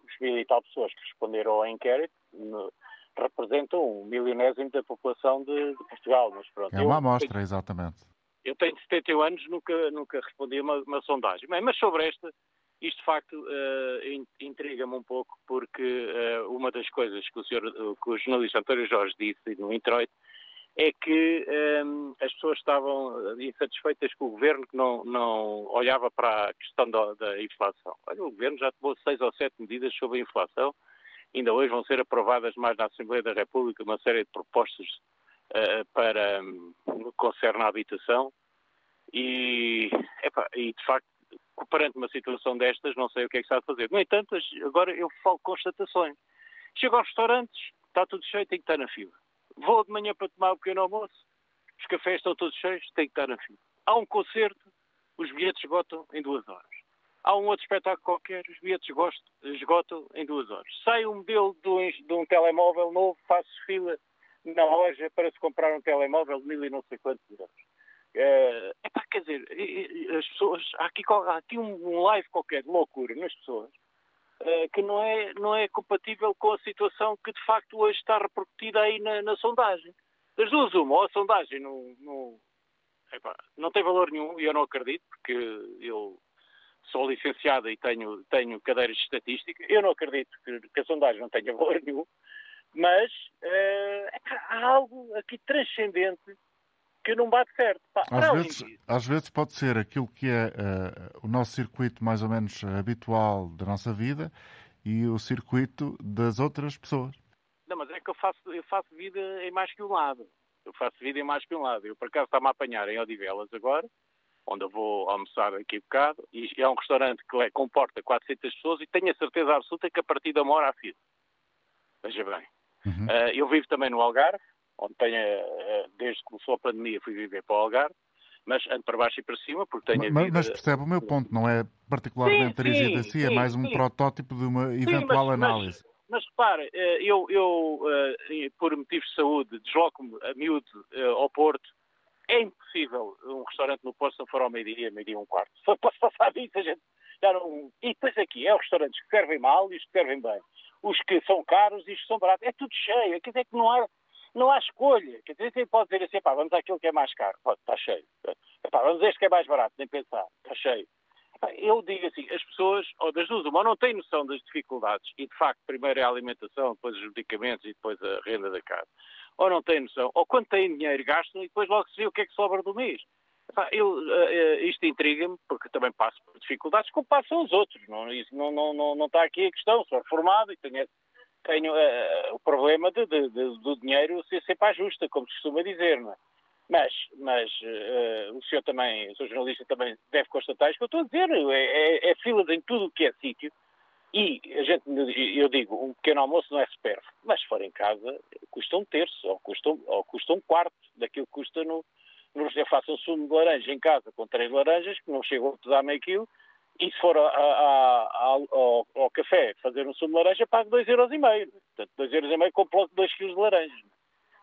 os mil e tal pessoas que responderam ao inquérito representam um milionésimo da população de, de Portugal. Mas pronto, é uma amostra, tenho, exatamente. Eu tenho 71 anos, nunca, nunca respondi a uma, uma sondagem. Mas sobre esta, isto, de facto, uh, intriga-me um pouco, porque uh, uma das coisas que o, senhor, que o jornalista António Jorge disse no introito é que um, eh, as pessoas estavam insatisfeitas com o governo que não, não olhava para a questão da, da, inflação. Olha, o governo já tomou seis ou sete medidas sobre a inflação, ainda hoje vão ser aprovadas mais na Assembleia da República uma série de propostas uh, para um, concerne à habitação e, epa, e de facto perante uma situação destas, não sei o que é que está a fazer. No entanto, agora eu falo constatações. Chego aos restaurantes, está tudo cheio, tem que estar na fila. Vou de manhã para tomar o pequeno almoço, os cafés estão todos cheios, tem que estar na fila. Há um concerto, os bilhetes esgotam em duas horas. Há um outro espetáculo qualquer, os bilhetes esgotam em duas horas. Sai um modelo de um, um telemóvel novo, faço fila na loja para se comprar um telemóvel de mil e não sei quantos euros. É, pá, quer dizer, as pessoas, há aqui, há aqui um live qualquer de loucura nas pessoas que não é, não é compatível com a situação que de facto hoje está repercutida aí na, na sondagem. Das duas, uma, ou a sondagem não, não, não tem valor nenhum, e eu não acredito, porque eu sou licenciado e tenho, tenho cadeiras de estatística, eu não acredito que, que a sondagem não tenha valor nenhum, mas uh, há algo aqui transcendente que não bate certo. Pá, às, vezes, às vezes pode ser aquilo que é uh, o nosso circuito mais ou menos habitual da nossa vida e o circuito das outras pessoas. Não, mas é que eu faço, eu faço vida em mais que um lado. Eu faço vida em mais que um lado. Eu, por acaso, está-me a apanhar em Odivelas agora, onde eu vou almoçar aqui um bocado, e é um restaurante que comporta 400 pessoas e tenho a certeza absoluta que a partir da hora há fila. Veja bem. Uhum. Uh, eu vivo também no Algarve, onde tenho, desde que começou a pandemia, fui viver para o Algarve, mas ando para baixo e para cima, porque tenho mas, vida... mas percebe o meu ponto, não é particularmente sim, dirigido sim, a si, é mais um sim. protótipo de uma eventual mas, análise. Mas, mas repare, eh, eu, eu, por motivos de saúde, desloco-me a miúdo ao Porto, é impossível um restaurante no Porto se não for ao meio-dia, meio-dia e um quarto. [LAUGHS] Só posso passar disso, a gente já não... E depois aqui, é os restaurantes que servem mal e os que servem bem os que são caros e os que são baratos. É tudo cheio. Quer dizer que não há, não há escolha. Quer dizer, pode dizer assim, pá, vamos àquilo que é mais caro. Pode, está cheio. Pá, vamos a este que é mais barato, nem pensar. Está cheio. Eu digo assim, as pessoas, ou das duas, uma, não têm noção das dificuldades, e de facto, primeiro é a alimentação, depois os medicamentos e depois a renda da casa. Ou não têm noção, ou quando têm dinheiro gastam e depois logo se vê o que é que sobra do mês. Eu, uh, isto intriga-me, porque também passo por dificuldades, como passam os outros. Não, isso não, não, não, não está aqui a questão. Sou formado e tenho, tenho uh, o problema de, de, de, do dinheiro ser sempre à justa, como se costuma dizer. Não é? Mas, mas uh, o senhor também, o senhor jornalista também deve constatar isto que eu estou a dizer. É, é, é filas em tudo o que é sítio. E a gente, eu digo, um pequeno almoço não é supérfluo, mas se for em casa, custa um terço, ou custa, ou custa um quarto daquilo que custa no, eu faço um sumo de laranja em casa com três laranjas, que não chegam a pesar meio quilo, e se for a, a, a, ao, ao, café fazer um sumo de laranja, pago 2,5€. Portanto, 2,5€ compro 2 kg de laranja.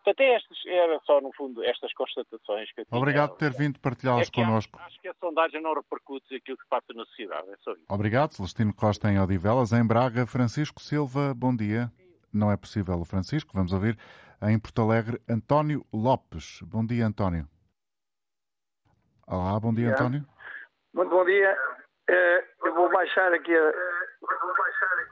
Portanto, é estas, era só, no fundo, estas constatações que eu tinha. Obrigado por ter vindo partilhá-las é connosco. Acho, acho, que a sondagem não repercute aquilo que passa na sociedade. É só isso. Obrigado, Celestino Costa em Odivelas. Em Braga, Francisco Silva, bom dia. Não é possível o Francisco, vamos ouvir em Porto Alegre, António Lopes. Bom dia, António. Olá, bom dia, António. Muito bom dia. Eh, eu vou baixar aqui a...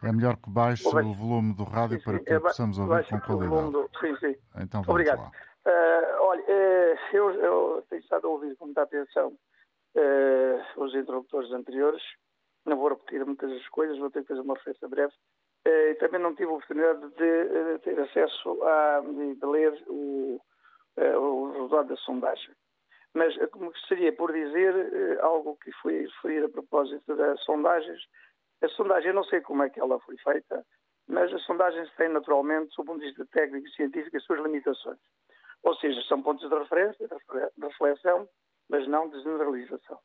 É melhor que baixe o volume do rádio sim, para que é, possamos ouvir com qualidade. Do... Sim, sim. Então vamos Obrigado. lá. Uh, olha, uh, eu, eu, tenho estado a ouvir com muita atenção uh, os interlocutores anteriores. Não vou repetir muitas das coisas, vou ter que fazer uma referência breve. e também não tive a oportunidade de, ter acesso a de ler o, o resultado da sondagem. Mas eh, gostaria por dizer eh, algo que foi referido a propósito das sondagens. A sondagem, eu não sei como é que ela foi feita, mas as sondagens têm naturalmente, sob um vista técnico e científico, as suas limitações. Ou seja, são pontos de referência, de reflexão, mas não de generalização.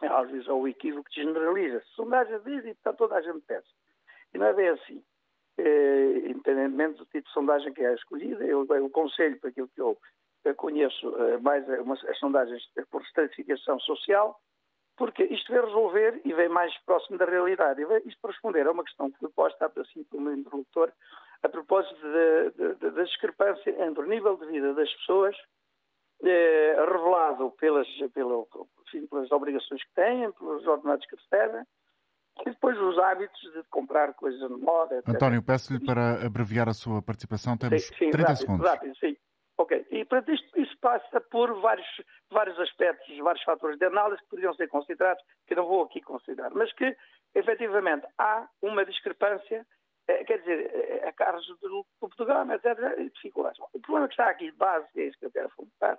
Às vezes há o equívoco que generaliza. A sondagem diz e está toda a gente pensa. E não é bem assim. É, independentemente do tipo de sondagem que é escolhida, eu, eu aconselho para aquilo que eu conheço eh, mais eh, umas, as sondagens por estratificação social, porque isto vem resolver e vem mais próximo da realidade. Isto para responder a uma questão que foi posta assim pelo meu interlocutor, a propósito da discrepância entre o nível de vida das pessoas, eh, revelado pelas, pela, enfim, pelas obrigações que têm, pelos ordenados que recebem, e depois os hábitos de comprar coisas de moda, etc. António, peço-lhe para abreviar a sua participação, temos sim, sim, 30 rápido, segundos. Rápido, sim. Ok, e portanto isto, isso passa por vários, vários aspectos, vários fatores de análise que poderiam ser considerados, que não vou aqui considerar, mas que efetivamente há uma discrepância, eh, quer dizer, eh, a carros do topo de gama, etc., dificuldades. O problema que está aqui de base, é isso que eu quero fomentar,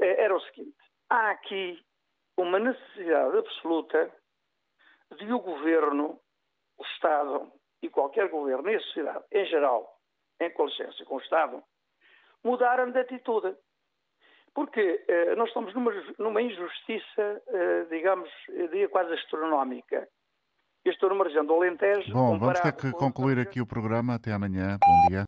eh, era o seguinte, há aqui uma necessidade absoluta de o governo, o Estado e qualquer governo e a sociedade em geral, em colicência com o Estado, mudaram de atitude. Porque eh, nós estamos numa, numa injustiça, eh, digamos, eu diria quase astronómica. Eu estou numa região do Alentejo. Bom, vamos ter que concluir aqui o programa. Até amanhã. Bom dia.